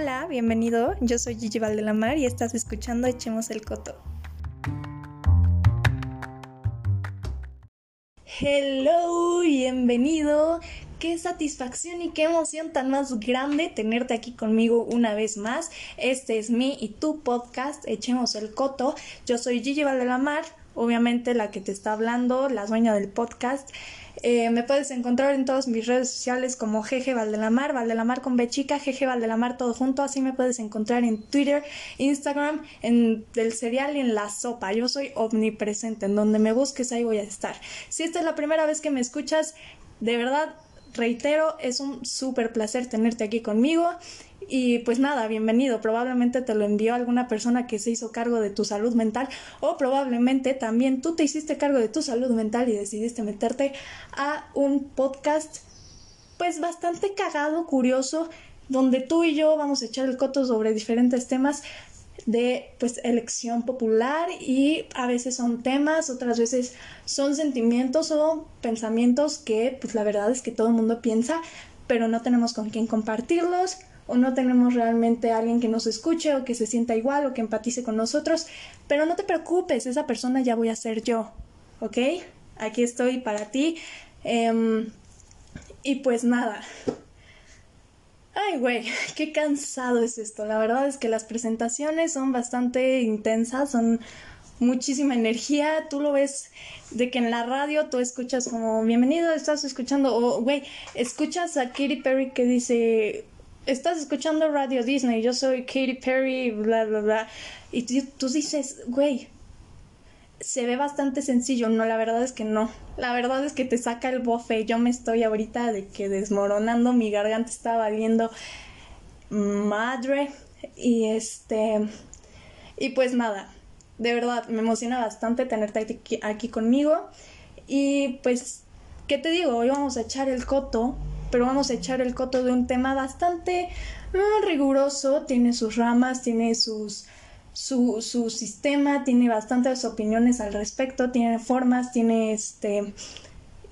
Hola, bienvenido. Yo soy Gigi Valdelamar y estás escuchando Echemos el Coto. Hello, bienvenido. Qué satisfacción y qué emoción tan más grande tenerte aquí conmigo una vez más. Este es mi y tu podcast, Echemos el Coto. Yo soy Gigi Valdelamar, obviamente la que te está hablando, la dueña del podcast. Eh, me puedes encontrar en todas mis redes sociales como Jeje Valdelamar, Valdelamar con B chica, Jeje Valdelamar todo junto. Así me puedes encontrar en Twitter, Instagram, en el cereal y en la sopa. Yo soy omnipresente. En donde me busques, ahí voy a estar. Si esta es la primera vez que me escuchas, de verdad, reitero, es un súper placer tenerte aquí conmigo. Y pues nada, bienvenido. Probablemente te lo envió alguna persona que se hizo cargo de tu salud mental o probablemente también tú te hiciste cargo de tu salud mental y decidiste meterte a un podcast pues bastante cagado, curioso, donde tú y yo vamos a echar el coto sobre diferentes temas de pues elección popular y a veces son temas, otras veces son sentimientos o pensamientos que pues la verdad es que todo el mundo piensa, pero no tenemos con quién compartirlos o no tenemos realmente a alguien que nos escuche o que se sienta igual o que empatice con nosotros, pero no te preocupes, esa persona ya voy a ser yo, ¿ok? Aquí estoy para ti. Em, y pues nada. Ay, güey, qué cansado es esto. La verdad es que las presentaciones son bastante intensas, son muchísima energía. Tú lo ves de que en la radio tú escuchas como bienvenido, estás escuchando, o güey, escuchas a Katy Perry que dice estás escuchando Radio Disney, yo soy Katy Perry, bla, bla, bla. Y tú, dices, güey, se ve bastante sencillo. No, la verdad es que no. La verdad es que te saca el bofe. Yo me estoy ahorita de que desmoronando, mi garganta está valiendo madre. Y este. Y pues nada, de verdad, me emociona bastante tenerte aquí, aquí conmigo. Y pues, ¿qué te digo? Hoy vamos a echar el coto pero vamos a echar el coto de un tema bastante mm, riguroso, tiene sus ramas, tiene sus, su, su, sistema, tiene bastantes opiniones al respecto, tiene formas, tiene este,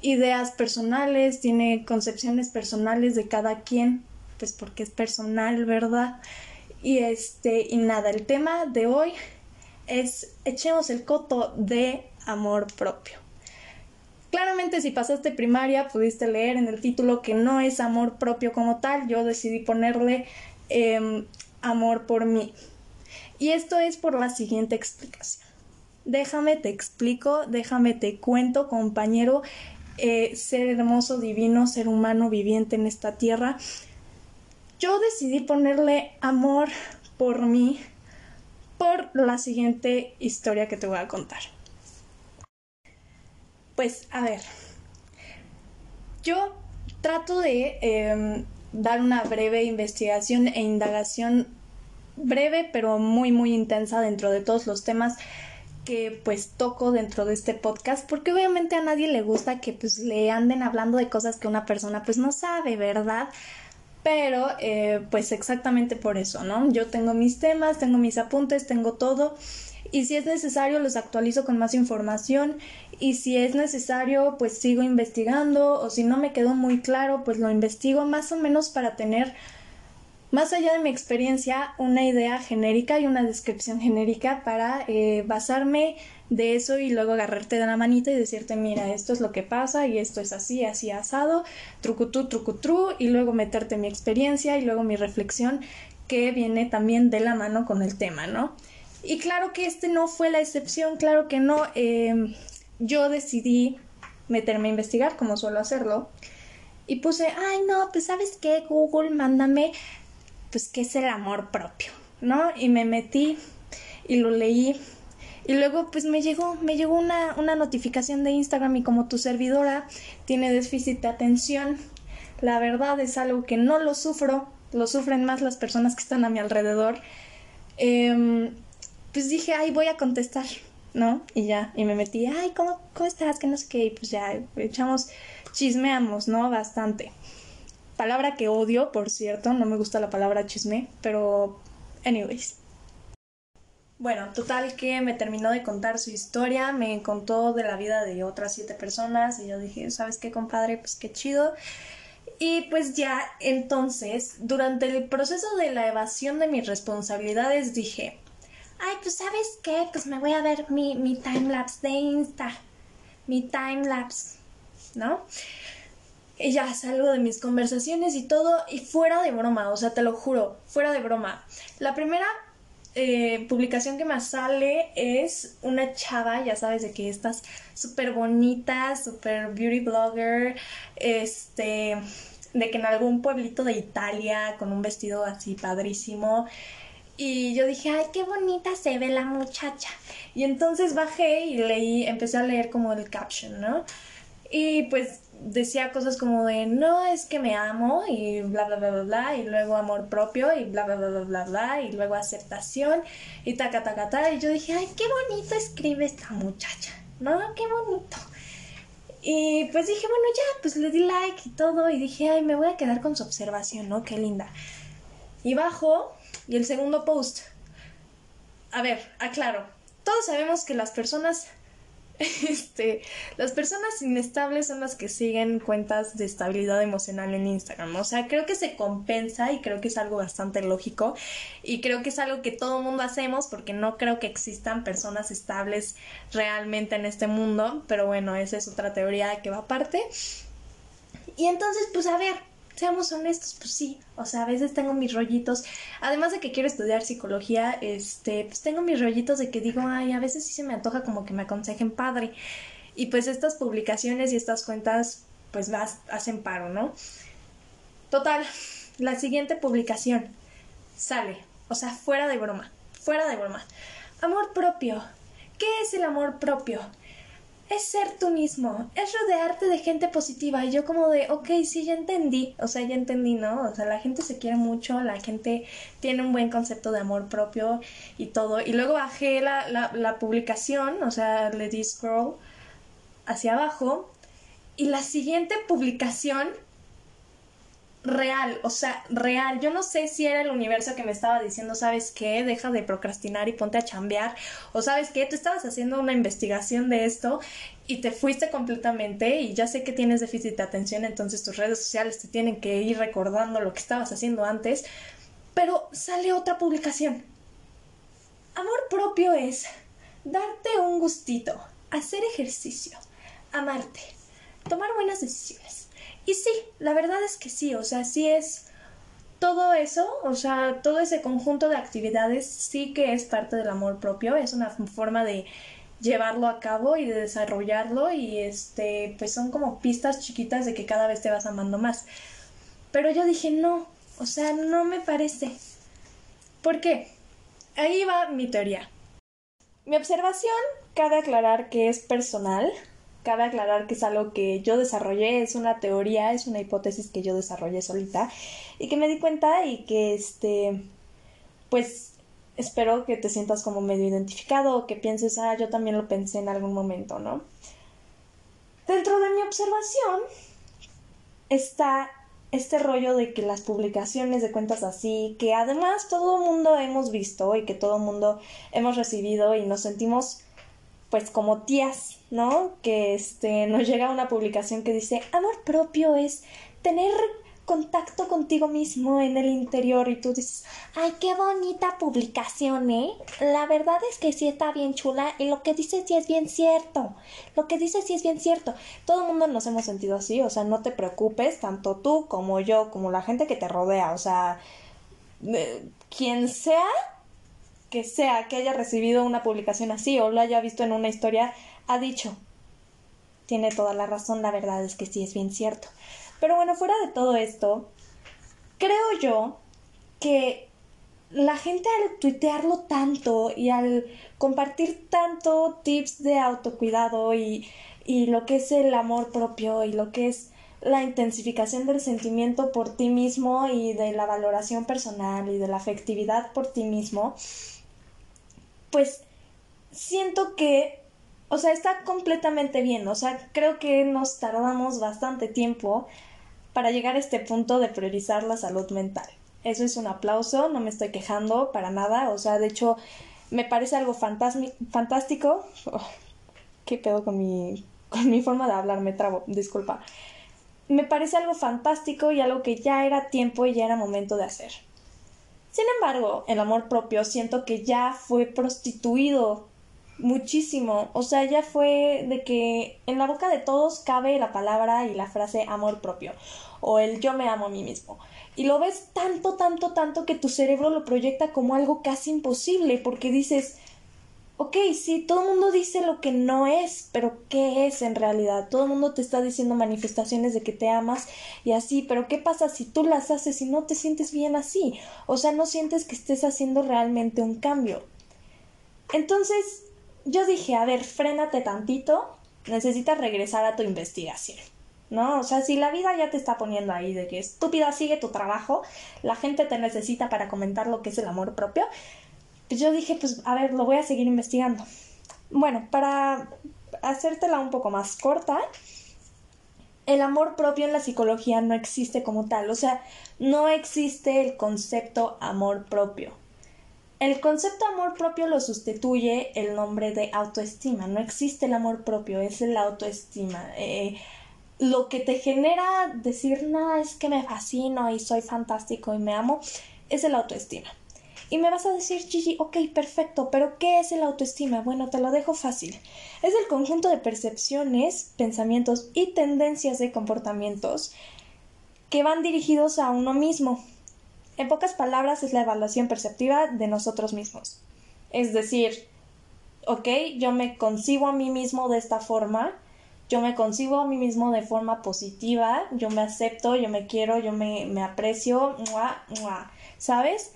ideas personales, tiene concepciones personales de cada quien, pues porque es personal, ¿verdad? Y este, y nada, el tema de hoy es echemos el coto de amor propio. Claramente si pasaste primaria pudiste leer en el título que no es amor propio como tal, yo decidí ponerle em, amor por mí. Y esto es por la siguiente explicación. Déjame te explico, déjame te cuento, compañero, eh, ser hermoso, divino, ser humano viviente en esta tierra. Yo decidí ponerle amor por mí por la siguiente historia que te voy a contar. Pues a ver, yo trato de em, dar una breve investigación e indagación breve pero muy muy intensa dentro de todos los temas que pues toco dentro de este podcast porque obviamente a nadie le gusta que pues le anden hablando de cosas que una persona pues no sabe, ¿verdad? Pero eh, pues exactamente por eso, ¿no? Yo tengo mis temas, tengo mis apuntes, tengo todo y si es necesario los actualizo con más información y si es necesario pues sigo investigando o si no me quedó muy claro pues lo investigo más o menos para tener más allá de mi experiencia una idea genérica y una descripción genérica para eh, basarme de eso y luego agarrarte de la manita y decirte mira esto es lo que pasa y esto es así así asado trucutú trucutru y luego meterte mi experiencia y luego mi reflexión que viene también de la mano con el tema no y claro que este no fue la excepción, claro que no. Em, yo decidí meterme a investigar, como suelo hacerlo, y puse, ay no, pues sabes qué, Google, mándame, pues qué es el amor propio, ¿no? Y me metí y lo leí. Y luego pues me llegó, me llegó una, una notificación de Instagram y como tu servidora tiene déficit de atención, la verdad es algo que no lo sufro, lo sufren más las personas que están a mi alrededor. Eh, pues dije, ay, voy a contestar, ¿no? Y ya, y me metí, ay, ¿cómo, cómo estás? Que no sé qué, y pues ya, echamos, chismeamos, ¿no? Bastante. Palabra que odio, por cierto, no me gusta la palabra chisme, pero, anyways. Bueno, total que me terminó de contar su historia, me contó de la vida de otras siete personas y yo dije, ¿sabes qué, compadre? Pues qué chido. Y pues ya entonces, durante el proceso de la evasión de mis responsabilidades, dije, ay, pues sabes qué, pues me voy a ver mi, mi timelapse de Insta, mi timelapse, ¿no? Y ya salgo de mis conversaciones y todo, y fuera de broma, o sea, te lo juro, fuera de broma. La primera eh, publicación que me sale es una chava, ya sabes, de que estás súper bonita, súper beauty blogger, este, de que en algún pueblito de Italia con un vestido así padrísimo. Y yo dije, ay, qué bonita se ve la muchacha. Y entonces bajé y leí, empecé a leer como el caption, ¿no? Y pues decía cosas como de no es que me amo y bla bla bla bla bla y luego amor propio y bla bla bla bla bla y luego aceptación y taca taca ta y yo dije ay qué bonito escribe esta muchacha no qué bonito y pues dije bueno ya pues le di like y todo y dije ay me voy a quedar con su observación no qué linda y bajo y el segundo post a ver aclaro todos sabemos que las personas este, las personas inestables son las que siguen cuentas de estabilidad emocional en Instagram. O sea, creo que se compensa y creo que es algo bastante lógico y creo que es algo que todo mundo hacemos porque no creo que existan personas estables realmente en este mundo, pero bueno, esa es otra teoría que va aparte. Y entonces, pues a ver, seamos honestos, pues sí, o sea, a veces tengo mis rollitos, además de que quiero estudiar psicología, este, pues tengo mis rollitos de que digo, ay, a veces sí se me antoja como que me aconsejen padre. Y pues estas publicaciones y estas cuentas, pues vas, hacen paro, ¿no? Total, la siguiente publicación sale, o sea, fuera de broma, fuera de broma. Amor propio. ¿Qué es el amor propio? Es ser tú mismo, es rodearte de gente positiva. Y yo como de, ok, sí, ya entendí, o sea, ya entendí, ¿no? O sea, la gente se quiere mucho, la gente tiene un buen concepto de amor propio y todo. Y luego bajé la, la, la publicación, o sea, le di scroll hacia abajo. Y la siguiente publicación real, o sea, real. Yo no sé si era el universo que me estaba diciendo, ¿sabes qué? Deja de procrastinar y ponte a chambear. O ¿sabes qué? Tú estabas haciendo una investigación de esto y te fuiste completamente y ya sé que tienes déficit de atención, entonces tus redes sociales te tienen que ir recordando lo que estabas haciendo antes. Pero sale otra publicación. Amor propio es darte un gustito, hacer ejercicio, amarte, tomar buenas decisiones y sí, la verdad es que sí, o sea, sí es todo eso, o sea, todo ese conjunto de actividades sí que es parte del amor propio, es una forma de llevarlo a cabo y de desarrollarlo y este, pues son como pistas chiquitas de que cada vez te vas amando más. Pero yo dije, no, o sea, no me parece. ¿Por qué? Ahí va mi teoría. Mi observación, cabe aclarar que es personal, Cabe aclarar que es algo que yo desarrollé, es una teoría, es una hipótesis que yo desarrollé solita y que me di cuenta y que este, pues espero que te sientas como medio identificado o que pienses, ah, yo también lo pensé en algún momento, ¿no? Dentro de mi observación está este rollo de que las publicaciones de cuentas así, que además todo el mundo hemos visto y que todo el mundo hemos recibido y nos sentimos pues como tías, ¿no? Que este nos llega una publicación que dice, "Amor propio es tener contacto contigo mismo en el interior y tú dices, ay, qué bonita publicación, ¿eh? La verdad es que sí está bien chula y lo que dice sí es bien cierto. Lo que dice sí es bien cierto. Todo el mundo nos hemos sentido así, o sea, no te preocupes, tanto tú como yo, como la gente que te rodea, o sea, eh, quien sea que sea que haya recibido una publicación así o lo haya visto en una historia, ha dicho, tiene toda la razón, la verdad es que sí es bien cierto. Pero bueno, fuera de todo esto, creo yo que la gente al tuitearlo tanto y al compartir tanto tips de autocuidado y, y lo que es el amor propio y lo que es la intensificación del sentimiento por ti mismo y de la valoración personal y de la afectividad por ti mismo, pues siento que, o sea, está completamente bien, o sea, creo que nos tardamos bastante tiempo para llegar a este punto de priorizar la salud mental. Eso es un aplauso, no me estoy quejando para nada, o sea, de hecho, me parece algo fantástico. Oh, ¿Qué pedo con mi, con mi forma de hablar? Me trabo, disculpa. me parece algo fantástico y algo que ya era tiempo y ya era momento de hacer. Sin embargo, el amor propio siento que ya fue prostituido muchísimo. O sea, ya fue de que en la boca de todos cabe la palabra y la frase amor propio o el yo me amo a mí mismo. Y lo ves tanto, tanto, tanto que tu cerebro lo proyecta como algo casi imposible porque dices, ok, sí, todo el mundo dice lo que no es, pero ¿qué es en realidad? Todo el mundo te está diciendo manifestaciones de que te amas y así, pero ¿qué pasa si tú las haces y no te sientes bien así? O sea, no sientes que estés haciendo realmente un cambio. Entonces, yo dije, a ver, frénate tantito, necesitas regresar a tu investigación. ¿No? O sea, si la vida ya te está poniendo ahí de que estúpida sigue tu trabajo, la gente te necesita para comentar lo que es el amor propio, pues yo dije, pues a ver, lo voy a seguir investigando. Bueno, para hacértela un poco más corta, el amor propio en la psicología no existe como tal, o sea, no existe el concepto amor propio. El concepto amor propio lo sustituye el nombre de autoestima, no existe el amor propio, es el autoestima. Eh, lo que te genera decir, no, es que me fascino y soy fantástico y me amo, es el autoestima. Y me vas a decir, Gigi, ok, perfecto, pero ¿qué es el autoestima? Bueno, te lo dejo fácil. Es el conjunto de percepciones, pensamientos y tendencias de comportamientos que van dirigidos a uno mismo. En pocas palabras, es la evaluación perceptiva de nosotros mismos. Es decir, ok, yo me concibo a mí mismo de esta forma, yo me concibo a mí mismo de forma positiva, yo me acepto, yo me quiero, yo me, me aprecio, ¿sabes?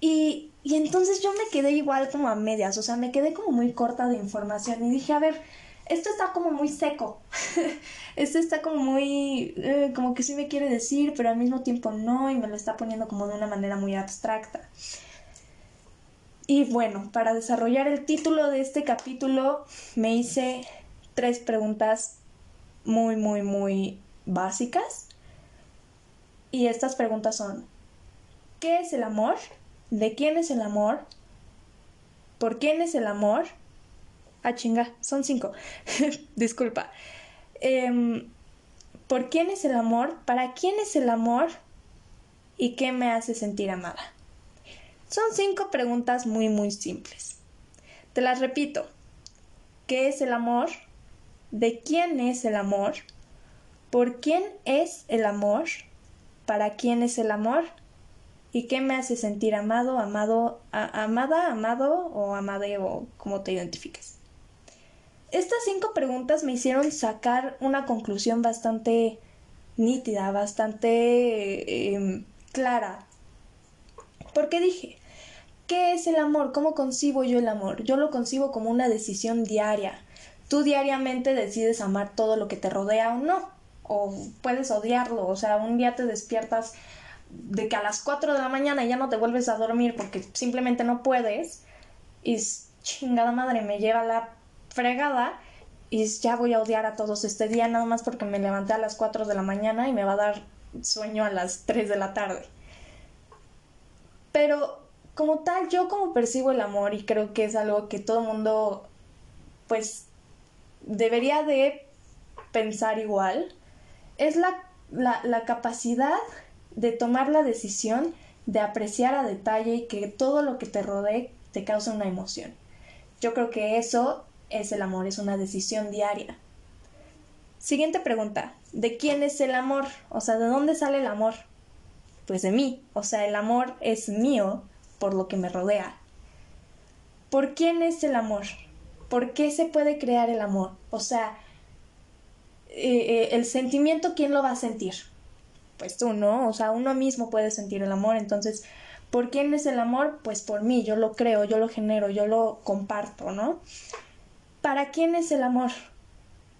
Y, y entonces yo me quedé igual como a medias, o sea, me quedé como muy corta de información y dije, a ver, esto está como muy seco, esto está como muy, eh, como que sí me quiere decir, pero al mismo tiempo no, y me lo está poniendo como de una manera muy abstracta. Y bueno, para desarrollar el título de este capítulo me hice tres preguntas muy, muy, muy básicas. Y estas preguntas son, ¿qué es el amor? ¿De quién es el amor? ¿Por quién es el amor? Ah, chinga, son cinco. Disculpa. Em, ¿Por quién es el amor? ¿Para quién es el amor? ¿Y qué me hace sentir amada? Son cinco preguntas muy, muy simples. Te las repito. ¿Qué es el amor? ¿De quién es el amor? ¿Por quién es el amor? ¿Para quién es el amor? y qué me hace sentir amado, amado, amada, amado o amade o como te identifiques. Estas cinco preguntas me hicieron sacar una conclusión bastante nítida, bastante em, clara. Porque dije, ¿qué es el amor? ¿Cómo concibo yo el amor? Yo lo concibo como una decisión diaria. Tú diariamente decides amar todo lo que te rodea o no. O puedes odiarlo. O sea, un día te despiertas de que a las 4 de la mañana ya no te vuelves a dormir porque simplemente no puedes y chingada madre me lleva la fregada y ya voy a odiar a todos este día nada más porque me levanté a las 4 de la mañana y me va a dar sueño a las 3 de la tarde. Pero como tal, yo como percibo el amor y creo que es algo que todo mundo pues debería de pensar igual, es la, la, la capacidad de tomar la decisión de apreciar a detalle y que todo lo que te rodee te cause una emoción. Yo creo que eso es el amor, es una decisión diaria. Siguiente pregunta, ¿de quién es el amor? O sea, ¿de dónde sale el amor? Pues de mí, o sea, el amor es mío por lo que me rodea. ¿Por quién es el amor? ¿Por qué se puede crear el amor? O sea, eh, eh, el sentimiento, ¿quién lo va a sentir? pues tú, ¿no? O sea, uno mismo puede sentir el amor, entonces, ¿por quién es el amor? Pues por mí, yo lo creo, yo lo genero, yo lo comparto, ¿no? ¿Para quién es el amor?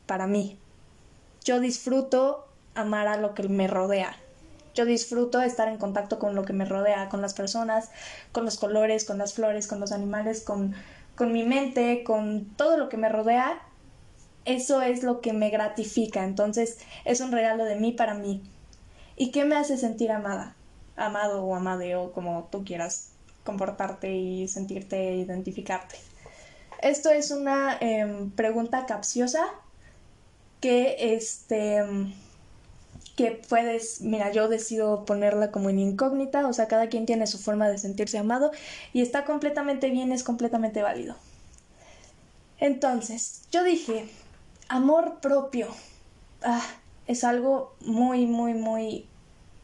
Para mí. Yo disfruto amar a lo que me rodea. Yo disfruto estar en contacto con lo que me rodea, con las personas, con los colores, con las flores, con los animales, con, con mi mente, con todo lo que me rodea. Eso es lo que me gratifica. Entonces, es un regalo de mí para mí. ¿Y qué me hace sentir amada? Amado o amade o como tú quieras comportarte y sentirte identificarte. Esto es una em, pregunta capciosa que este que puedes, mira, yo decido ponerla como en incógnita, o sea, cada quien tiene su forma de sentirse amado y está completamente bien, es completamente válido. Entonces, yo dije, amor propio. Ah, es algo muy, muy, muy,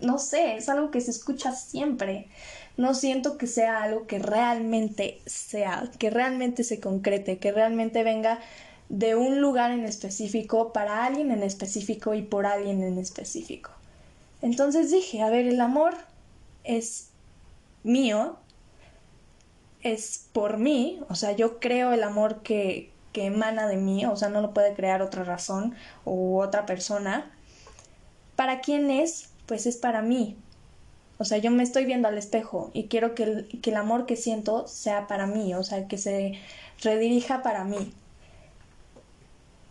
no sé, es algo que se escucha siempre. No siento que sea algo que realmente sea, que realmente se concrete, que realmente venga de un lugar en específico, para alguien en específico y por alguien en específico. Entonces dije, a ver, el amor es mío, es por mí, o sea, yo creo el amor que, que emana de mí, o sea, no lo puede crear otra razón u otra persona. ¿Para quién es? Pues es para mí. O sea, yo me estoy viendo al espejo y quiero que el, que el amor que siento sea para mí, o sea, que se redirija para mí.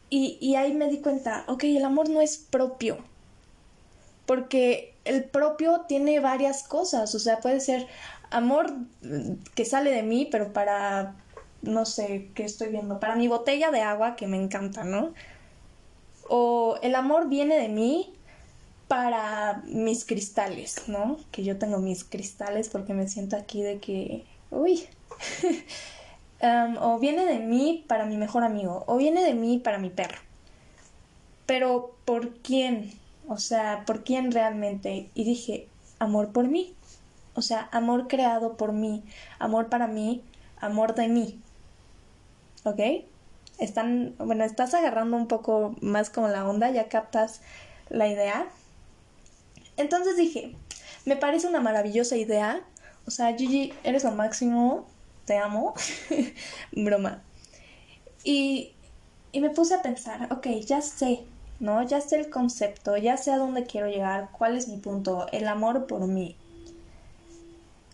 Y, y ahí me di cuenta, ok, el amor no es propio, porque el propio tiene varias cosas, o sea, puede ser amor que sale de mí, pero para no sé qué estoy viendo, para mi botella de agua que me encanta, ¿no? O el amor viene de mí para mis cristales, ¿no? Que yo tengo mis cristales porque me siento aquí de que, uy, um, o viene de mí para mi mejor amigo, o viene de mí para mi perro. Pero ¿por quién? O sea, ¿por quién realmente? Y dije, amor por mí. O sea, amor creado por mí, amor para mí, amor de mí. ¿ok? Están, bueno, estás agarrando un poco más como la onda, ya captas la idea. Entonces dije, me parece una maravillosa idea. O sea, Gigi, eres lo máximo, te amo. Broma. Y, y me puse a pensar, ok, ya sé, ¿no? Ya sé el concepto, ya sé a dónde quiero llegar, cuál es mi punto, el amor por mí.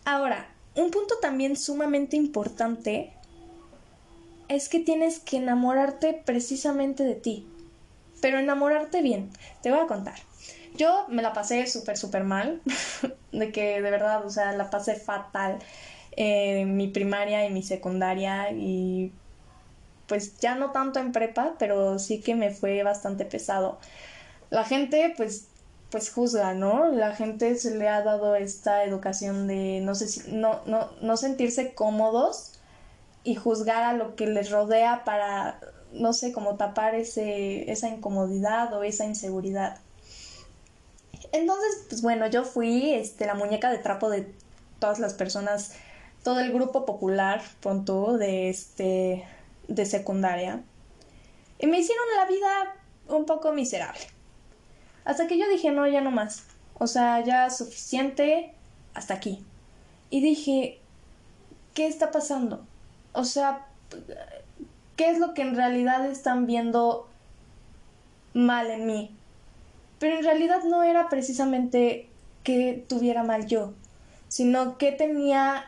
Ahora, un punto también sumamente importante es que tienes que enamorarte precisamente de ti. Pero enamorarte bien. Te voy a contar. Yo me la pasé súper, súper mal. de que de verdad, o sea, la pasé fatal. en mi primaria y mi secundaria. Y pues ya no tanto en prepa, pero sí que me fue bastante pesado. La gente, pues, pues juzga, ¿no? La gente se le ha dado esta educación de no sé si, no, no, no sentirse cómodos y juzgar a lo que les rodea para, no sé, como tapar ese, esa incomodidad o esa inseguridad. Entonces, pues bueno, yo fui este, la muñeca de trapo de todas las personas, todo el grupo popular, pronto, de, este, de secundaria. Y me hicieron la vida un poco miserable. Hasta que yo dije, no, ya no más. O sea, ya suficiente, hasta aquí. Y dije, ¿qué está pasando? O sea, ¿qué es lo que en realidad están viendo mal en mí? Pero en realidad no era precisamente que tuviera mal yo, sino que tenía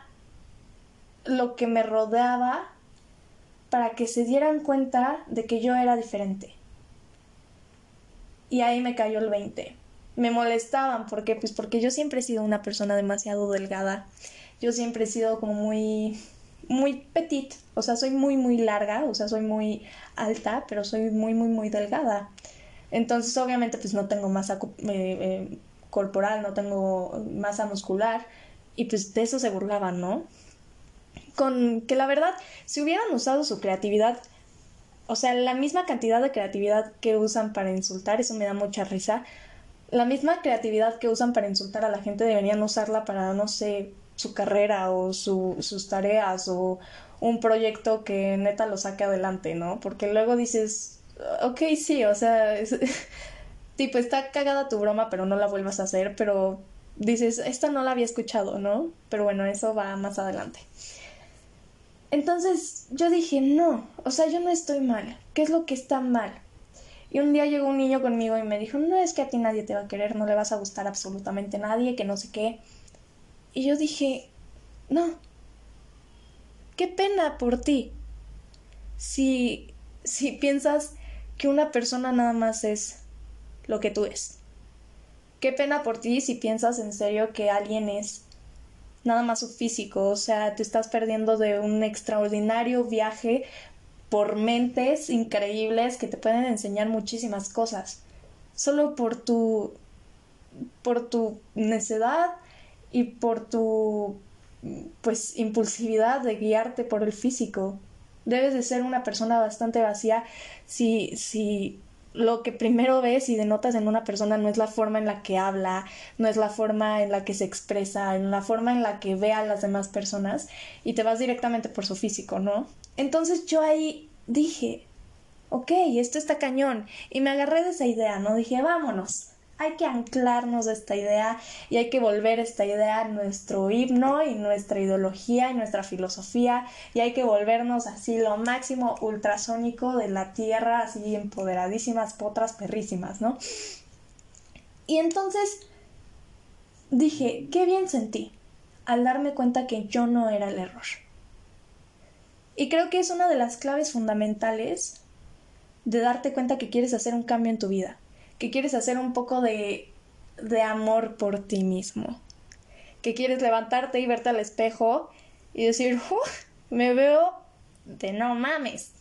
lo que me rodeaba para que se dieran cuenta de que yo era diferente. Y ahí me cayó el 20. Me molestaban porque pues porque yo siempre he sido una persona demasiado delgada. Yo siempre he sido como muy muy petit, o sea, soy muy, muy larga, o sea, soy muy alta, pero soy muy, muy, muy delgada. Entonces, obviamente, pues no tengo masa eh, eh, corporal, no tengo masa muscular, y pues de eso se burlaban, ¿no? Con que la verdad, si hubieran usado su creatividad, o sea, la misma cantidad de creatividad que usan para insultar, eso me da mucha risa, la misma creatividad que usan para insultar a la gente deberían usarla para, no sé, su carrera o su, sus tareas o un proyecto que neta lo saque adelante, ¿no? Porque luego dices, ok, sí, o sea, tipo, está cagada tu broma, pero no la vuelvas a hacer, pero dices, esta no la había escuchado, ¿no? Pero bueno, eso va más adelante. Entonces yo dije, no, o sea, yo no estoy mal, ¿qué es lo que está mal? Y un día llegó un niño conmigo y me dijo, no es que a ti nadie te va a querer, no le vas a gustar absolutamente a nadie, que no sé qué. Y yo dije, no, qué pena por ti. Si, si piensas que una persona nada más es lo que tú es. Qué pena por ti si piensas en serio que alguien es nada más su físico, o sea, te estás perdiendo de un extraordinario viaje por mentes increíbles que te pueden enseñar muchísimas cosas, solo por tu por tu necedad y por tu pues impulsividad de guiarte por el físico. Debes de ser una persona bastante vacía si, si lo que primero ves y denotas en una persona no es la forma en la que habla, no es la forma en la que se expresa, en la forma en la que ve a las demás personas y te vas directamente por su físico, ¿no? Entonces yo ahí dije, ok, esto está cañón y me agarré de esa idea, ¿no? Dije, vámonos, hay que anclarnos a esta idea y hay que volver esta idea a nuestro himno y nuestra ideología y nuestra filosofía y hay que volvernos así lo máximo ultrasónico de la tierra, así empoderadísimas, potras perrísimas, ¿no? Y entonces dije, qué bien sentí al darme cuenta que yo no era el error. Y creo que es una de las claves fundamentales de darte cuenta que quieres hacer un cambio en tu vida que quieres hacer un poco de, de amor por ti mismo, que quieres levantarte y verte al espejo y decir, me veo de no mames.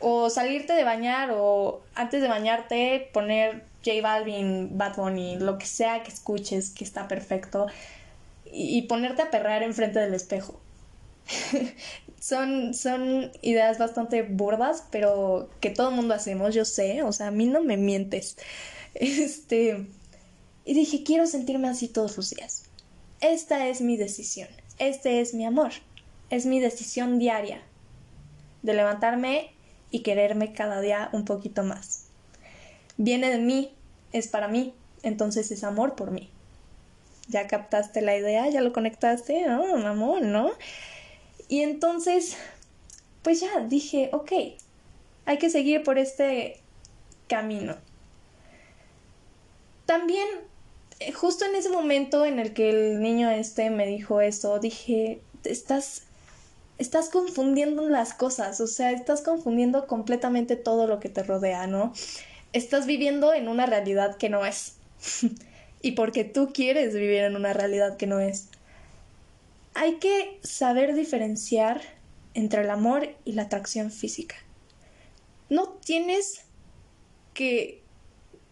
O salirte de bañar o antes de bañarte poner J Balvin, Bad Bunny, lo que sea que escuches que está perfecto y, y ponerte a perrar enfrente del espejo. son, son ideas bastante burdas, pero que todo el mundo hacemos, yo sé, o sea, a mí no me mientes. Este, y dije, quiero sentirme así todos los días. Esta es mi decisión, este es mi amor, es mi decisión diaria de levantarme y quererme cada día un poquito más. Viene de mí, es para mí, entonces es amor por mí. ¿Ya captaste la idea? ¿Ya lo conectaste? No, amor, ¿no? Y entonces, pues ya dije, ok, hay que seguir por este camino. También, eh, justo en ese momento en el que el niño este me dijo eso, dije, estás, estás confundiendo las cosas, o sea, estás confundiendo completamente todo lo que te rodea, ¿no? Estás viviendo en una realidad que no es. y porque tú quieres vivir en una realidad que no es hay que saber diferenciar entre el amor y la atracción física. No tienes que,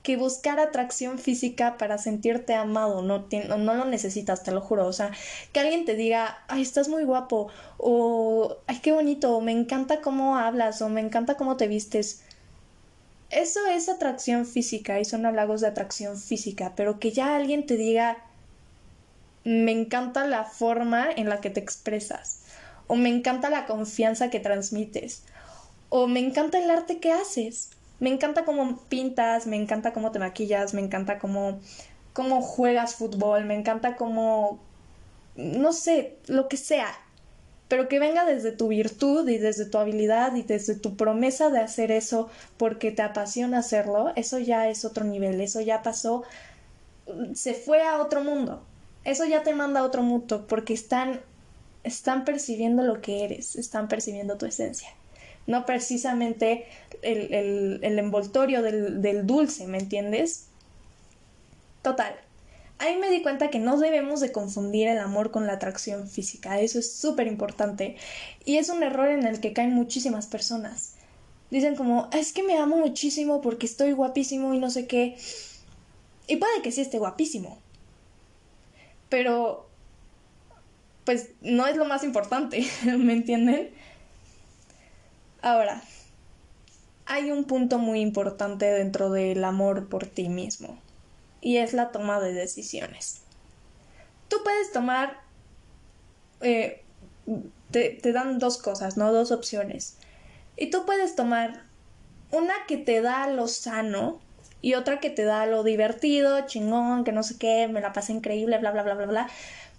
que buscar atracción física para sentirte amado, no, no, lo necesitas, te lo juro. O sea, que alguien te diga, ay, estás muy guapo, o ay, qué bonito, o me encanta cómo hablas, o me encanta cómo te vistes. Eso es atracción física y son halagos de atracción física, pero que ya alguien te diga, me encanta la forma en la que te expresas, o me encanta la confianza que transmites, o me encanta el arte que haces, me encanta cómo pintas, me encanta cómo te maquillas, me encanta cómo, cómo juegas fútbol, me encanta cómo, no sé, lo que sea, pero que venga desde tu virtud y desde tu habilidad y desde tu promesa de hacer eso porque te apasiona hacerlo, eso ya es otro nivel, eso ya pasó, se fue a otro mundo eso ya te manda a otro mundo porque están, están percibiendo lo que eres, están percibiendo tu esencia. No precisamente el, envoltorio del, del dulce, ¿me entiendes? Total. Ahí me di cuenta que no debemos de confundir el amor con la atracción física. Eso es súper importante. Y es un error en el que caen muchísimas personas. Dicen como, es que me amo muchísimo porque estoy guapísimo y no sé qué. Y puede que sí esté guapísimo pero pues no es lo más importante, ¿me entienden? Ahora, hay un punto muy importante dentro del amor por ti mismo y es la toma de decisiones. Tú puedes tomar, eh, te, te dan dos cosas, ¿no? Dos opciones. Y tú puedes tomar una que te da lo sano y otra que te da lo divertido, chingón, que no sé qué, me la pasé increíble, bla, bla, bla, bla, bla.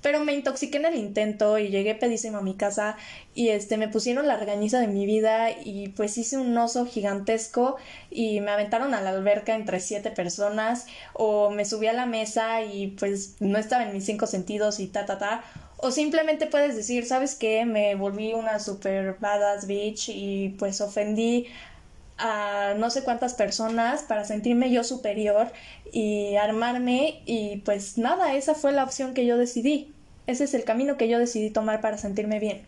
Pero me intoxiqué en el intento y llegué pedísimo a mi casa y este me pusieron la regañiza de mi vida y pues hice un oso gigantesco y me aventaron a la alberca entre siete personas o me subí a la mesa y pues no estaba en mis cinco sentidos y ta ta ta. O simplemente puedes decir, ¿sabes qué? Me volví una super badass bitch y pues ofendí a no sé cuántas personas para sentirme yo superior y armarme y pues nada, esa fue la opción que yo decidí. Ese es el camino que yo decidí tomar para sentirme bien.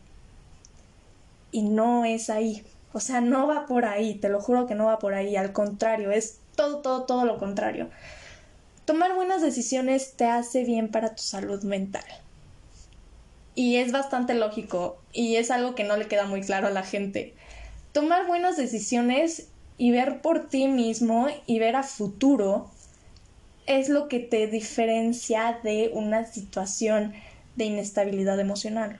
Y no es ahí. O sea, no va por ahí, te lo juro que no va por ahí, al contrario, es todo, todo, todo lo contrario. Tomar buenas decisiones te hace bien para tu salud mental. Y es bastante lógico y es algo que no le queda muy claro a la gente. Tomar buenas decisiones y ver por ti mismo y ver a futuro es lo que te diferencia de una situación de inestabilidad emocional.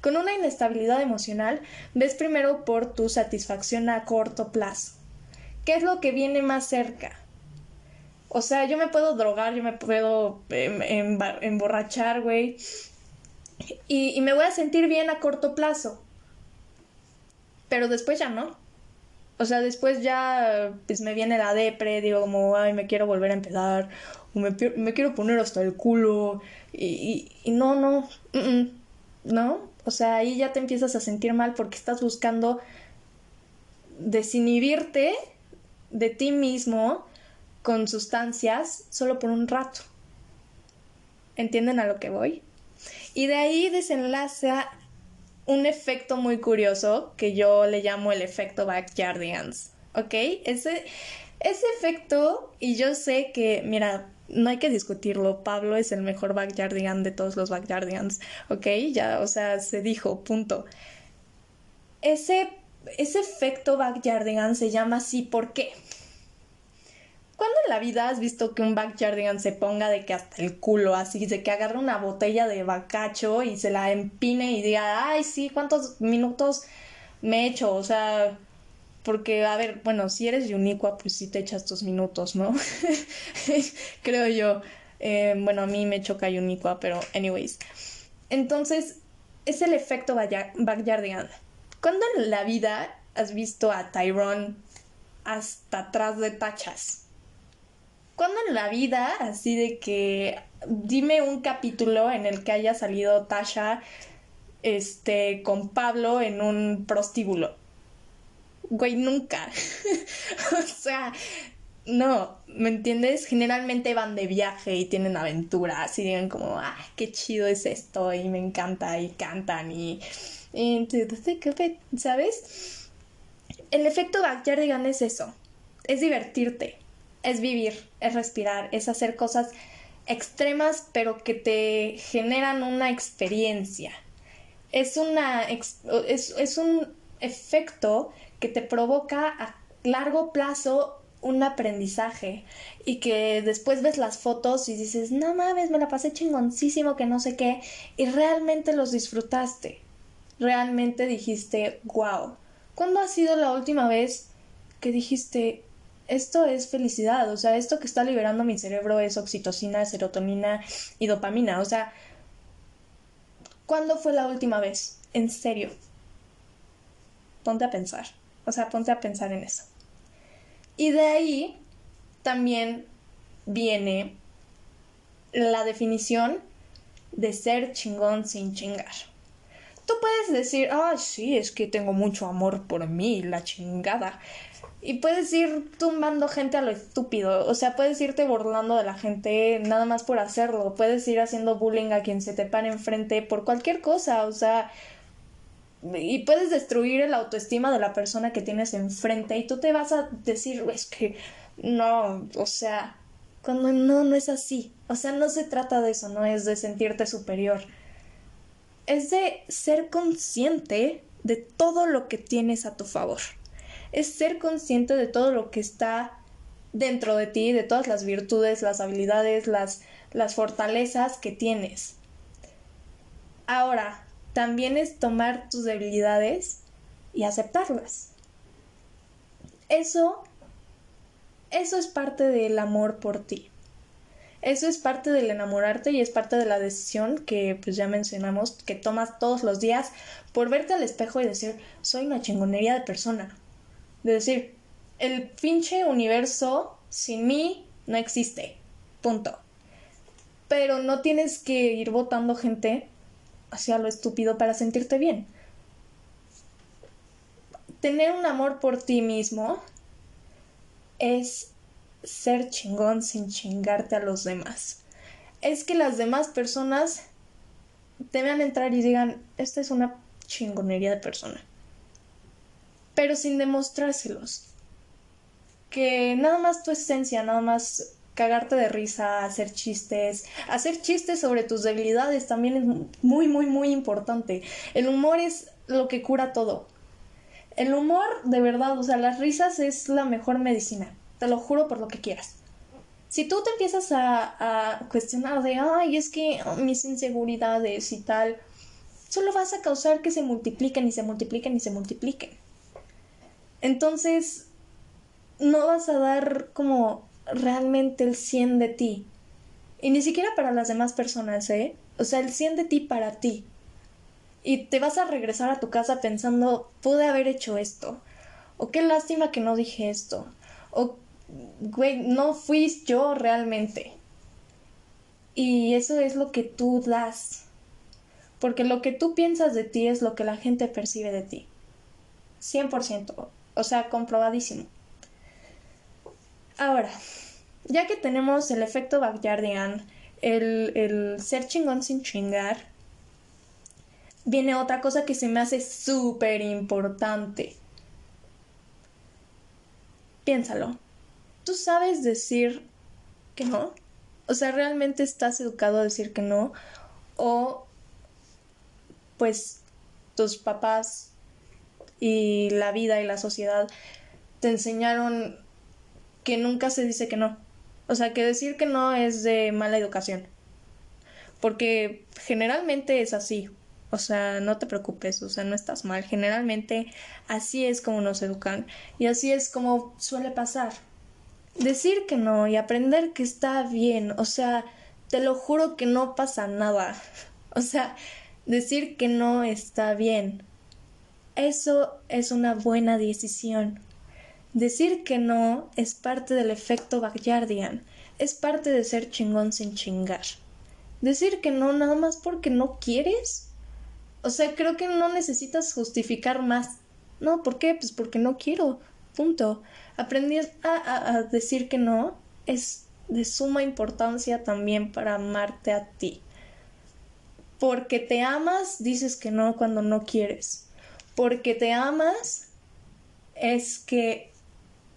Con una inestabilidad emocional ves primero por tu satisfacción a corto plazo. ¿Qué es lo que viene más cerca? O sea, yo me puedo drogar, yo me puedo em, emborrachar, güey. Y, y me voy a sentir bien a corto plazo. Pero después ya no. O sea, después ya pues me viene la depre, digo como, ay, me quiero volver a empezar, o me, quiero poner hasta el culo, y, y, no, no, no, o sea, ahí ya te empiezas a sentir mal porque estás buscando desinhibirte de ti mismo con sustancias solo por un rato. ¿Entienden a lo que voy? Y de ahí desenlaza un efecto muy curioso que yo le llamo el efecto backyardigans. ¿Ok? Ese, ese efecto, y yo sé que, mira, no hay que discutirlo, Pablo es el mejor backyardigan de todos los backyardigans, ¿ok? Ya, o sea, se dijo, punto. Ese, ese efecto backyardigan se llama así, ¿por qué? ¿Cuándo en la vida has visto que un backyardigan se ponga de que hasta el culo, así, de que agarre una botella de bacacho y se la empine y diga, ay, sí, ¿cuántos minutos me he hecho? O sea, porque, a ver, bueno, si eres Uniqua, pues sí te echas tus minutos, ¿no? Creo yo. Eh, bueno, a mí me choca Uniqua, pero, anyways. Entonces, es el efecto backyardigan. ¿Cuándo en la vida has visto a Tyrone hasta atrás de tachas? ¿Cuándo en la vida, así de que dime un capítulo en el que haya salido Tasha este con Pablo en un prostíbulo? Güey, nunca. o sea, no, ¿me entiendes? Generalmente van de viaje y tienen aventuras y digan como, ah, qué chido es esto y me encanta y cantan y... ¿sabes? El efecto Backyardigan es eso, es divertirte es vivir, es respirar, es hacer cosas extremas pero que te generan una experiencia. Es, una, es, un efecto que te provoca a largo plazo un aprendizaje y que después ves las fotos y dices, no mames, me la pasé chingoncísimo que no sé qué y realmente los disfrutaste. Realmente dijiste, wow. ¿Cuándo ha sido la última vez que dijiste, esto es felicidad, o sea, esto que está liberando mi cerebro es oxitocina, serotonina y dopamina, o sea, ¿cuándo fue la última vez? En serio. Ponte a pensar, o sea, ponte a pensar en eso. Y de ahí también viene la definición de ser chingón sin chingar. Tú puedes decir, ah, sí, es que tengo mucho amor por mí, la chingada. Y puedes ir tumbando gente a lo estúpido, o sea, puedes irte burlando de la gente nada más por hacerlo, puedes ir haciendo bullying a quien se te pare enfrente por cualquier cosa, o sea, y puedes destruir el autoestima de la persona que tienes enfrente y tú te vas a decir, es que no, o sea, cuando no, no es así, o sea, no se trata de eso, no es de sentirte superior, es de ser consciente de todo lo que tienes a tu favor es ser consciente de todo lo que está dentro de ti, de todas las virtudes, las habilidades, las, las fortalezas que tienes. Ahora, también es tomar tus debilidades y aceptarlas. Eso, eso es parte del amor por ti. Eso es parte del enamorarte y es parte de la decisión que pues ya mencionamos que tomas todos los días por verte al espejo y decir soy una chingonería de persona de decir, el pinche universo sin mí no existe. Punto. Pero no tienes que ir votando gente hacia lo estúpido para sentirte bien. Tener un amor por ti mismo es ser chingón sin chingarte a los demás. Es que las demás personas te vean entrar y digan, esta es una chingonería de persona pero sin demostrárselos. Que nada más tu esencia, nada más cagarte de risa, hacer chistes, hacer chistes sobre tus debilidades también es muy, muy, muy importante. El humor es lo que cura todo. El humor, de verdad, o sea, las risas es la mejor medicina. Te lo juro por lo que quieras. Si tú te empiezas a, a cuestionar de, ay, es que mis inseguridades y tal, solo vas a causar que se multipliquen y se multipliquen y se multipliquen. Entonces, no vas a dar como realmente el 100 de ti. Y ni siquiera para las demás personas, ¿eh? O sea, el 100 de ti para ti. Y te vas a regresar a tu casa pensando, pude haber hecho esto. O qué lástima que no dije esto. O, güey, no fui yo realmente. Y eso es lo que tú das. Porque lo que tú piensas de ti es lo que la gente percibe de ti. 100%. O sea, comprobadísimo. Ahora, ya que tenemos el efecto Backyardian, el, el ser chingón sin chingar, viene otra cosa que se me hace súper importante. Piénsalo. ¿Tú sabes decir que no? O sea, ¿realmente estás educado a decir que no? O pues tus papás y la vida y la sociedad te enseñaron que nunca se dice que no. O sea, que decir que no es de mala educación. Porque generalmente es así. O sea, no te preocupes, o sea, no estás mal. Generalmente así es como nos educan y así es como suele pasar. Decir que no y aprender que está bien, o sea, te lo juro que no pasa nada. O sea, decir que no está bien. Eso es una buena decisión. Decir que no es parte del efecto Backyardian, es parte de ser chingón sin chingar. Decir que no nada más porque no quieres. O sea, creo que no necesitas justificar más. No, ¿por qué? Pues porque no quiero. Punto. Aprender a, a decir que no es de suma importancia también para amarte a ti. Porque te amas, dices que no cuando no quieres. Porque te amas es que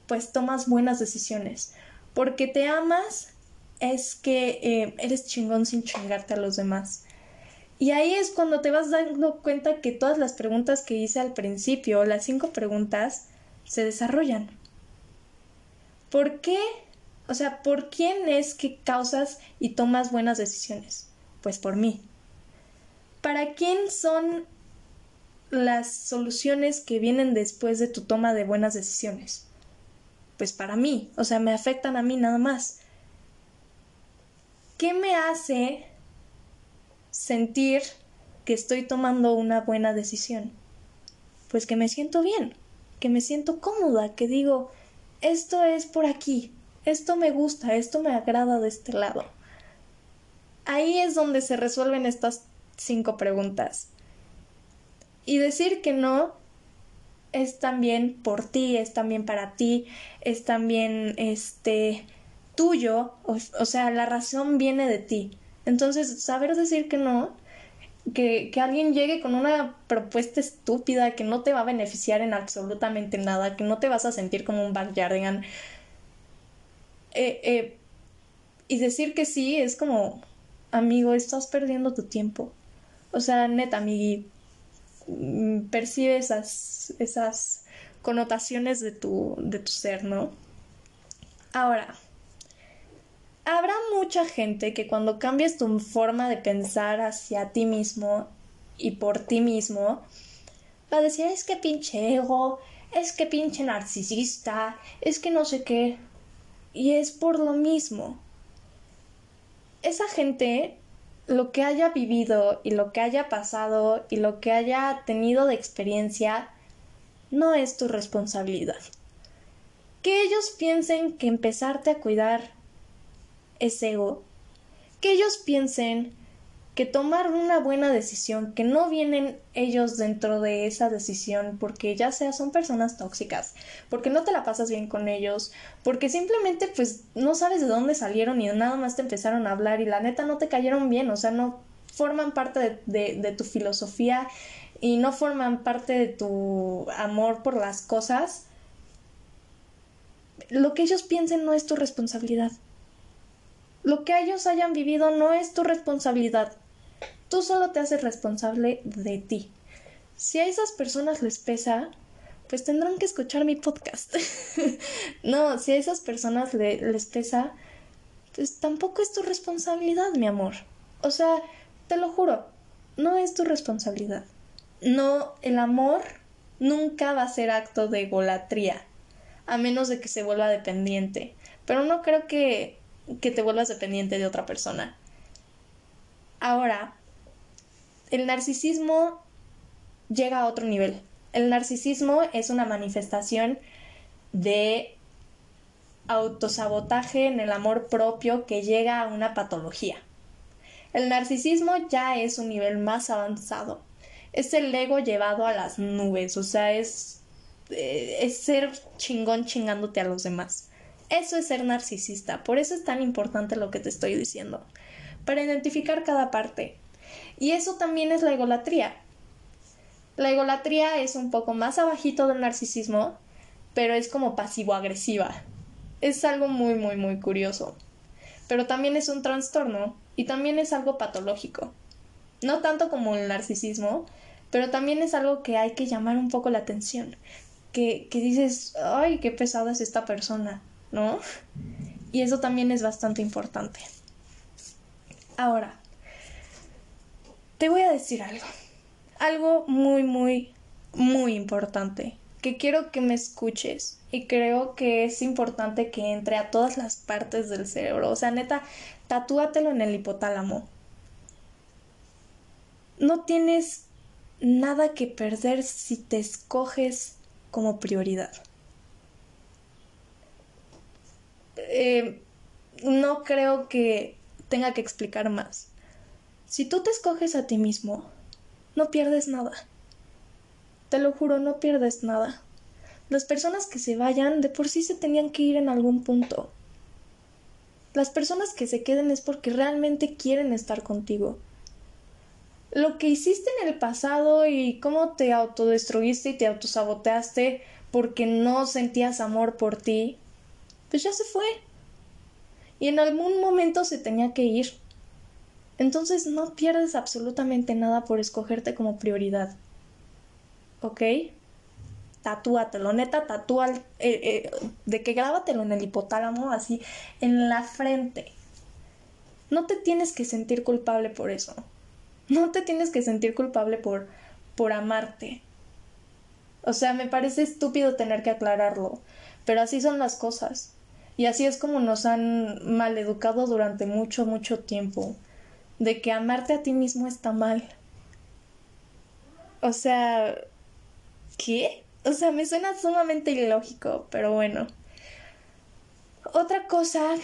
pues tomas buenas decisiones. Porque te amas es que eh, eres chingón sin chingarte a los demás. Y ahí es cuando te vas dando cuenta que todas las preguntas que hice al principio, las cinco preguntas, se desarrollan. ¿Por qué? O sea, ¿por quién es que causas y tomas buenas decisiones? Pues por mí. ¿Para quién son las soluciones que vienen después de tu toma de buenas decisiones? pues para mí, o sea, me afectan a mí nada más. ¿Qué me hace sentir que estoy tomando una buena decisión? Pues que me siento bien, que me siento cómoda, que digo, esto es por aquí, esto me gusta, esto me agrada de este lado. Ahí es donde se resuelven estas cinco preguntas. Y decir que no es también por ti, es también para ti, es también este tuyo, o, sea, la razón viene de ti. Entonces, saber decir que no, que, que, alguien llegue con una propuesta estúpida que no te va a beneficiar en absolutamente nada, que no te vas a sentir como un backyardian. Eh, eh, y decir que sí es como, amigo, estás perdiendo tu tiempo. O sea, neta, mi Mm, percibe esas, esas connotaciones de tu, de tu ser, ¿no? Ahora, habrá mucha gente que cuando cambies tu forma de pensar hacia ti mismo y por ti mismo, va a decir, es que pinche ego, es que pinche narcisista, es que no sé qué. Y es por lo mismo. Esa gente lo que haya vivido y lo que haya pasado y lo que haya tenido de experiencia no es tu responsabilidad. Que ellos piensen que empezarte a cuidar es ego. Que ellos piensen que tomar una buena decisión, que no vienen ellos dentro de esa decisión porque ya sea son personas tóxicas, porque no te la pasas bien con ellos, porque simplemente pues no sabes de dónde salieron y nada más te empezaron a hablar y la neta no te cayeron bien, o sea, no forman parte de, de tu filosofía y no forman parte de tu amor por las cosas, lo que ellos piensen no es tu responsabilidad. Lo que ellos hayan vivido no es tu responsabilidad. Tú solo te haces responsable de ti. Si a esas personas les pesa, pues tendrán que escuchar mi podcast. no, si a esas personas les pesa, pues tampoco es tu responsabilidad, mi amor. O sea, te lo juro, no es tu responsabilidad. No, el amor nunca va a ser acto de egolatría, a menos de que se vuelva dependiente. Pero no creo que, que te vuelvas dependiente de otra persona. Ahora, el narcisismo llega a otro nivel. El narcisismo es una manifestación de autosabotaje en el amor propio que llega a una patología. El narcisismo ya es un nivel más avanzado. Es el ego llevado a las nubes, o sea, es, eh, es ser chingón chingándote a los demás. Eso es ser narcisista, por eso es tan importante lo que te estoy diciendo, para identificar cada parte. Y eso también es la egolatría. La egolatría es un poco más abajito del narcisismo, pero es como pasivo-agresiva. Es algo muy, muy, muy curioso. Pero también es un trastorno y también es algo patológico. No tanto como el narcisismo, pero también es algo que hay que llamar un poco la atención. Que, que dices, ay, qué pesada es esta persona, ¿no? Y eso también es bastante importante. Ahora, te voy a decir algo algo muy, muy, muy importante que quiero que me escuches y creo que es importante que entre a todas las partes del cerebro. O sea, neta, tatúatelo en el hipotálamo. No tienes nada que perder si te escoges como prioridad. Eh, no creo que tenga que explicar más. Si tú te escoges a ti mismo, no pierdes nada. Te lo juro, no pierdes nada. Las personas que se vayan de por sí se tenían que ir en algún punto. Las personas que se queden es porque realmente quieren estar contigo. Lo que hiciste en el pasado y cómo te autodestruiste y te autosaboteaste porque no sentías amor por ti, pues ya se fue. Y en algún momento se tenía que ir. Entonces no pierdes absolutamente nada por escogerte como prioridad. ¿Ok? Tatúatelo, neta, tatúa, eh, eh, de que grábatelo en el hipotálamo, así, en la frente. No te tienes que sentir culpable por eso. No te tienes que sentir culpable por, por amarte. O sea, me parece estúpido tener que aclararlo, pero así son las cosas. Y así es como nos han maleducado durante mucho, mucho tiempo de que amarte a ti mismo está mal. O sea, ¿qué? O sea, me suena sumamente ilógico, pero bueno. Otra cosa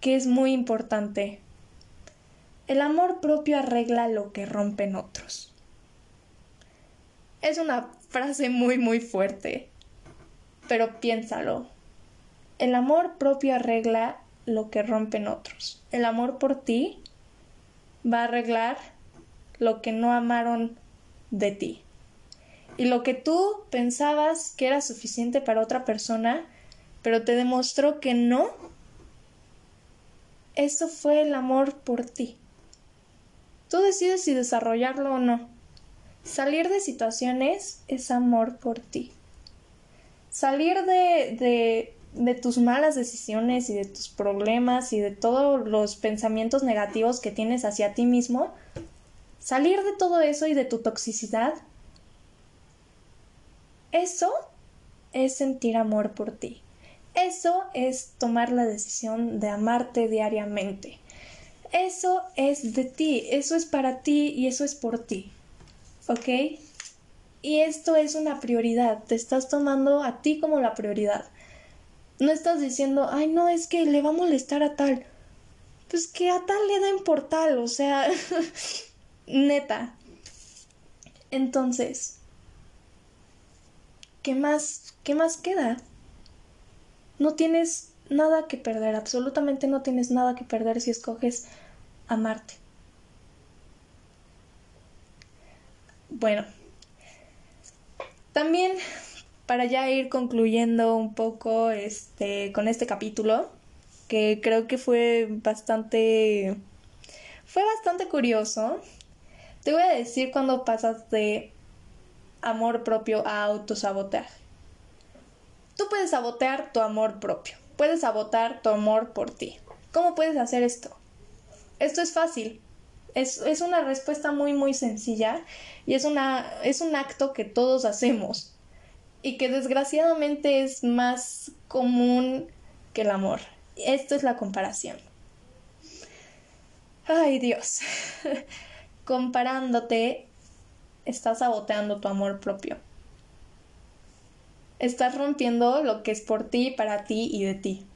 que es muy importante. El amor propio arregla lo que rompen otros. Es una frase muy, muy fuerte, pero piénsalo. El amor propio arregla lo que rompen otros. El amor por ti va a arreglar lo que no amaron de ti. Y lo que tú pensabas que era suficiente para otra persona, pero te demostró que no, eso fue el amor por ti. Tú decides si desarrollarlo o no. Salir de situaciones es amor por ti. Salir de, de de tus malas decisiones y de tus problemas y de todos los pensamientos negativos que tienes hacia ti mismo, salir de todo eso y de tu toxicidad, eso es sentir amor por ti. Eso es tomar la decisión de amarte diariamente. Eso es de ti, eso es para ti y eso es por ti. ¿Ok? Y esto es una prioridad, te estás tomando a ti como la prioridad. No estás diciendo, ay, no, es que le va a molestar a tal. Pues que a tal le den por tal, o sea, neta. Entonces, ¿qué más, qué más queda? No tienes nada que perder, absolutamente no tienes nada que perder si escoges amarte. Bueno, también para ya ir concluyendo un poco este, con este capítulo, que creo que fue bastante... fue bastante curioso. Te voy a decir cuando pasas de amor propio a autosabotaje. Tú puedes sabotear tu amor propio, puedes sabotear tu amor por ti. ¿Cómo puedes hacer esto? Esto es fácil. Es, es una respuesta muy muy sencilla y es, una, es un acto que todos hacemos y que desgraciadamente es más común que el amor. Esto es la comparación. Ay Dios, comparándote estás saboteando tu amor propio. Estás rompiendo lo que es por ti, para ti y de ti.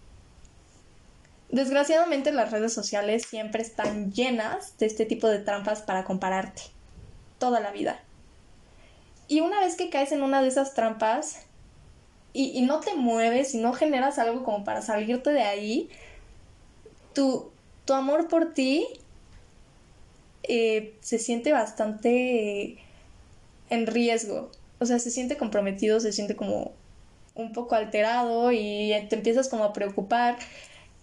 Desgraciadamente las redes sociales siempre están llenas de este tipo de trampas para compararte. Toda la vida. Y una vez que caes en una de esas trampas y, no te mueves y no generas algo como para salirte de ahí, tu, tu amor por ti eh, se siente bastante en riesgo. O sea, se siente comprometido, se siente como un poco alterado y te empiezas como a preocupar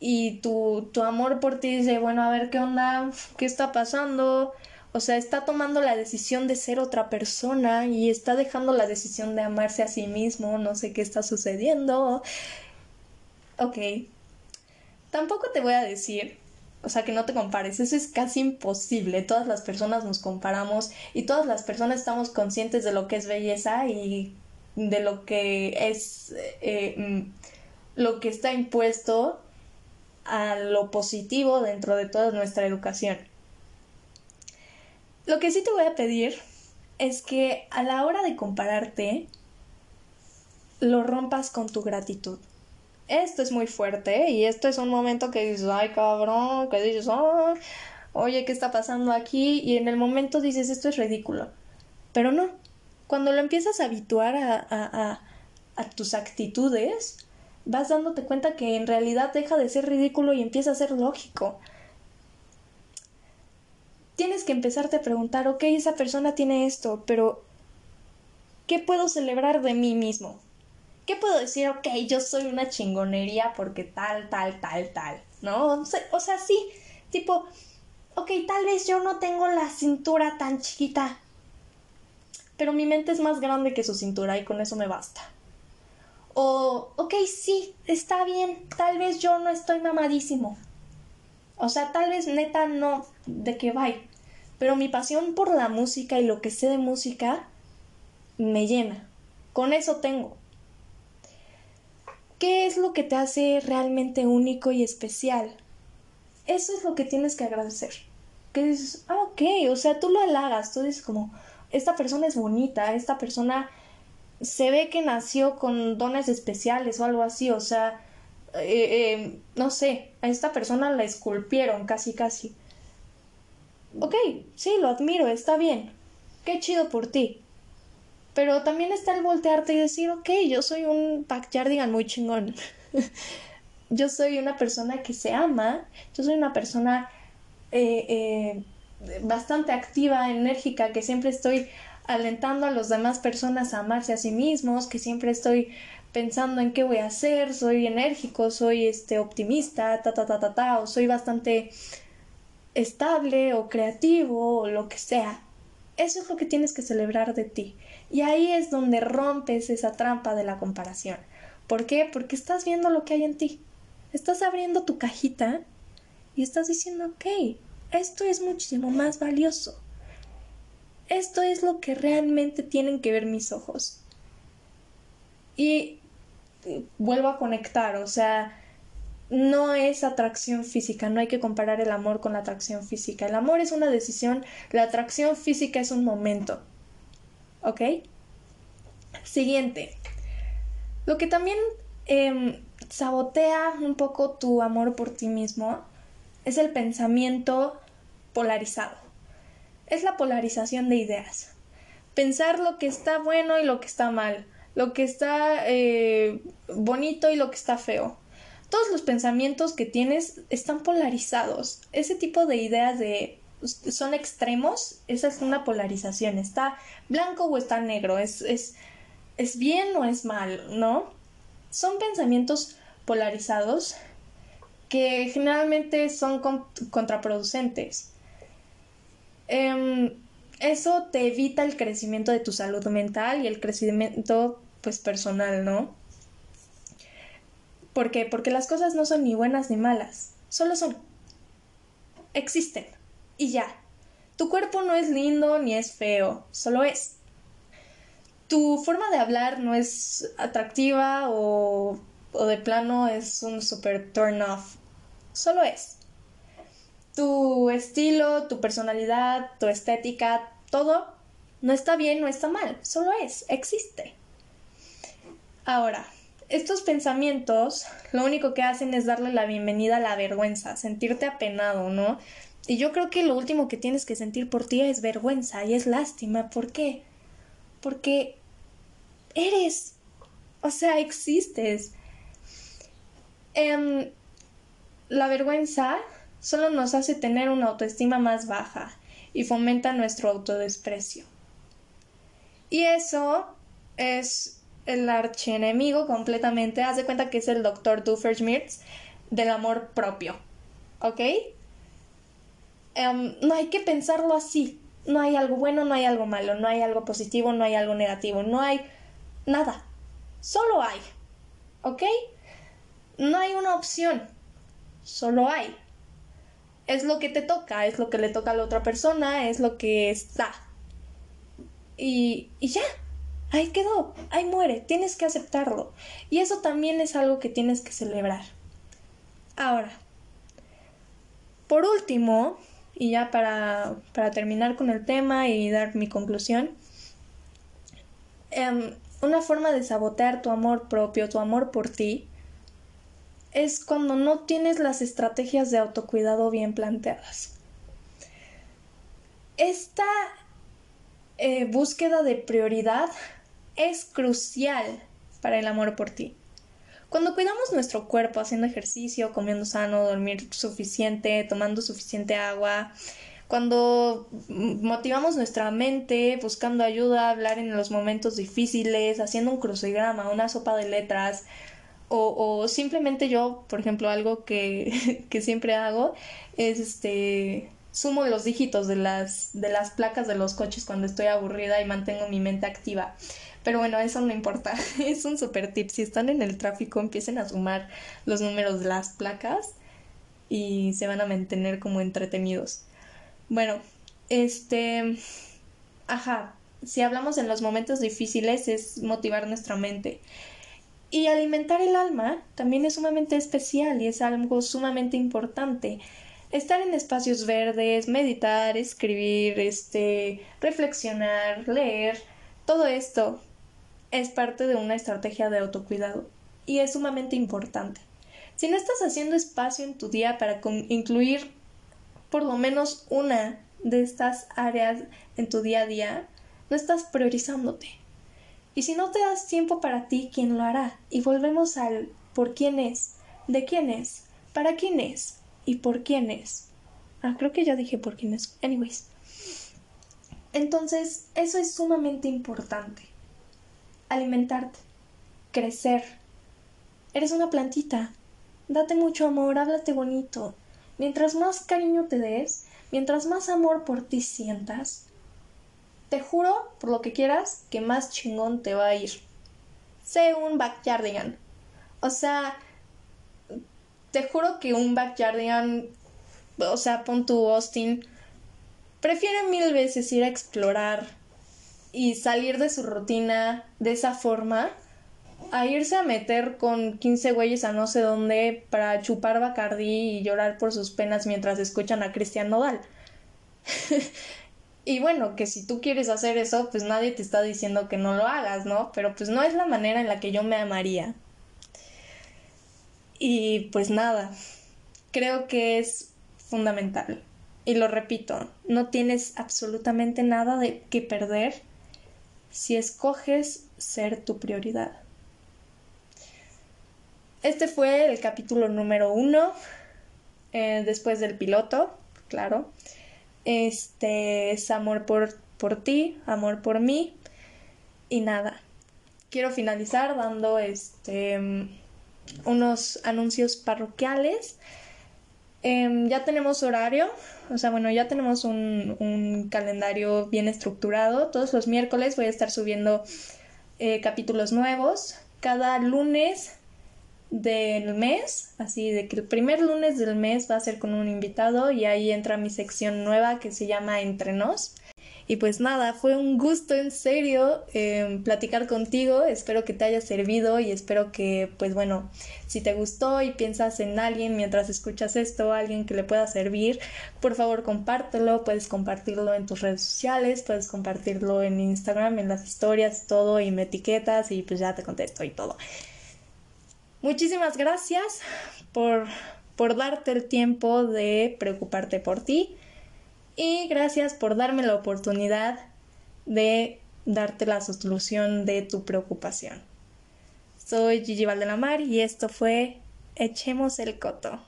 y tu, tu amor por ti dice, bueno, a ver qué onda, qué está pasando. O sea, está tomando la decisión de ser otra persona y está dejando la decisión de amarse a sí mismo, no sé qué está sucediendo. Ok. Tampoco te voy a decir o sea, que no te compares, eso es casi imposible. Todas las personas nos comparamos y todas las personas estamos conscientes de lo que es belleza y de lo que es eh, mm, lo que está impuesto a lo positivo dentro de toda nuestra educación. Lo que sí te voy a pedir es que a la hora de compararte lo rompas con tu gratitud esto es muy fuerte y esto es un momento que dices, ay cabrón, que dices, oh, oye, ¿qué está pasando aquí? Y en el momento dices, esto es ridículo. Pero no, cuando lo empiezas a habituar a, a, a, tus actitudes, vas dándote cuenta que en realidad deja de ser ridículo y empieza a ser lógico. Tienes que empezarte a preguntar, ok, esa persona tiene esto, pero ¿qué puedo celebrar de mí mismo? ¿qué puedo decir? Ok, yo soy una chingonería porque tal, tal, tal, tal, ¿no? O sea, sí, tipo, ok, tal vez yo no tengo la cintura tan chiquita, pero mi mente es más grande que su cintura y con eso me basta. O, ok, sí, está bien, tal vez yo no estoy mamadísimo. O sea, tal vez neta no, de qué va. Pero mi pasión por la música y lo que sé de música me llena. Con eso tengo. ¿Qué es lo que te hace realmente único y especial? Eso es lo que tienes que agradecer. Que dices, ah, ok, o sea, tú lo halagas, tú dices como, esta persona es bonita, esta persona se ve que nació con dones especiales o algo así, o sea, eh, eh, no sé, a esta persona la esculpieron casi casi. Ok, sí, lo admiro, está bien. Qué chido por ti. Pero también está el voltearte y decir, ok, yo soy un backyardigan muy chingón. yo soy una persona que se ama, yo soy una persona eh, eh, bastante activa, enérgica, que siempre estoy alentando a las demás personas a amarse a sí mismos, que siempre estoy pensando en qué voy a hacer, soy enérgico, soy este optimista, ta ta ta ta ta, o soy bastante estable o creativo o lo que sea. Eso es lo que tienes que celebrar de ti. Y ahí es donde rompes esa trampa de la comparación. ¿Por qué? Porque estás viendo lo que hay en ti. Estás abriendo tu cajita y estás diciendo, ok, esto es muchísimo más valioso. Esto es lo que realmente tienen que ver mis ojos. Y vuelvo a conectar, o sea, no es atracción física, no hay que comparar el amor con la atracción física. El amor es una decisión, la atracción física es un momento. ¿Ok? Siguiente. Lo que también em, sabotea un poco tu amor por ti mismo es el pensamiento polarizado. Es la polarización de ideas. Pensar lo que está bueno y lo que está mal. Lo que está eh, bonito y lo que está feo. Todos los pensamientos que tienes están polarizados. Ese tipo de ideas de son extremos, esa es una polarización, está blanco o está negro, es, es, es bien o es mal, ¿no? Son pensamientos polarizados que generalmente son contraproducentes. Em, eso te evita el crecimiento de tu salud mental y el crecimiento pues personal, ¿no? ¿Por qué? Porque las cosas no son ni buenas ni malas, solo son. Existen. Y ya. Tu cuerpo no es lindo ni es feo, solo es. Tu forma de hablar no es atractiva o, o de plano es un super turn off, solo es. Tu estilo, tu personalidad, tu estética, todo no está bien, no está mal, solo es, existe. Ahora, estos pensamientos lo único que hacen es darle la bienvenida a la vergüenza, sentirte apenado, ¿no? Y yo creo que lo último que tienes que sentir por ti es vergüenza y es lástima. ¿Por qué? Porque eres, o sea, existes. Em, la vergüenza solo nos hace tener una autoestima más baja y fomenta nuestro autodesprecio. Y eso es el archienemigo completamente. Haz de cuenta que es el doctor Doofenshmirtz del amor propio. ¿Ok? Em, no hay que pensarlo así. No hay algo bueno, no hay algo malo, no hay algo positivo, no hay algo negativo, no hay nada. Solo hay. ¿Ok? No hay una opción. Solo hay. Es lo que te toca, es lo que le toca a la otra persona, es lo que está. Y, y ya, ahí quedó, ahí muere, tienes que aceptarlo. Y eso también es algo que tienes que celebrar. Ahora, por último, y ya para, para terminar con el tema y dar mi conclusión, em, una forma de sabotear tu amor propio, tu amor por ti, es cuando no tienes las estrategias de autocuidado bien planteadas. Esta eh, búsqueda de prioridad es crucial para el amor por ti. Cuando cuidamos nuestro cuerpo haciendo ejercicio, comiendo sano, dormir suficiente, tomando suficiente agua, cuando motivamos nuestra mente buscando ayuda, hablar en los momentos difíciles, haciendo un crucigrama, una sopa de letras, o, simplemente yo, por ejemplo, algo que, que siempre hago es este sumo los dígitos de las, de las placas de los coches cuando estoy aburrida y mantengo mi mente activa. Pero bueno, eso no importa. Es un super tip. Si están en el tráfico, empiecen a sumar los números de las placas y se van a mantener como entretenidos. Bueno, este... Ajá, si hablamos en los momentos difíciles es motivar nuestra mente. Y alimentar el alma también es sumamente especial y es algo sumamente importante. Estar en espacios verdes, meditar, escribir, este, reflexionar, leer, todo esto es parte de una estrategia de autocuidado y es sumamente importante. Si no estás haciendo espacio en tu día para incluir por lo menos una de estas áreas en tu día a día, no estás priorizándote. Y si no te das tiempo para ti, ¿quién lo hará? Y volvemos al por quién es, de quién es, para quién es y por quién es. Ah, creo que ya dije por quién es. Anyways. Entonces, eso es sumamente importante alimentarte, crecer. Eres una plantita. Date mucho amor, háblate bonito. Mientras más cariño te des, mientras más amor por ti sientas, te juro, por lo que quieras, que más chingón te va a ir. Sé un backyardian. O sea, te juro que un backyardian, o sea, pon tu Austin, prefiere mil veces ir a explorar y salir de su rutina de esa forma a irse a meter con 15 güeyes a no sé dónde para chupar Bacardí y llorar por sus penas mientras escuchan a Cristian Nodal. y bueno, que si tú quieres hacer eso, pues nadie te está diciendo que no lo hagas, ¿no? Pero pues no es la manera en la que yo me amaría. Y pues nada, creo que es fundamental. Y lo repito, no tienes absolutamente nada de que perder si escoges ser tu prioridad. Este fue el capítulo número uno, eh, después del piloto, claro. Este es amor por, por ti, amor por mí y nada. Quiero finalizar dando este unos anuncios parroquiales. Em, ya tenemos horario, o sea, bueno, ya tenemos un, un, calendario bien estructurado. Todos los miércoles voy a estar subiendo eh, capítulos nuevos. Cada lunes del mes, así de que el primer lunes del mes va a ser con un invitado y ahí entra mi sección nueva que se llama Entre Nos. Y pues nada, fue un gusto en serio em, platicar contigo, espero que te haya servido y espero que pues bueno, si te gustó y piensas en alguien mientras escuchas esto, alguien que le pueda servir, por favor compártelo, puedes compartirlo en tus redes sociales, puedes compartirlo en Instagram, en las historias, todo y me etiquetas y pues ya te contesto y todo. Muchísimas gracias por, por darte el tiempo de preocuparte por ti y gracias por darme la oportunidad de darte la solución de tu preocupación. Soy Gigi Valdelamar y esto fue Echemos el Coto.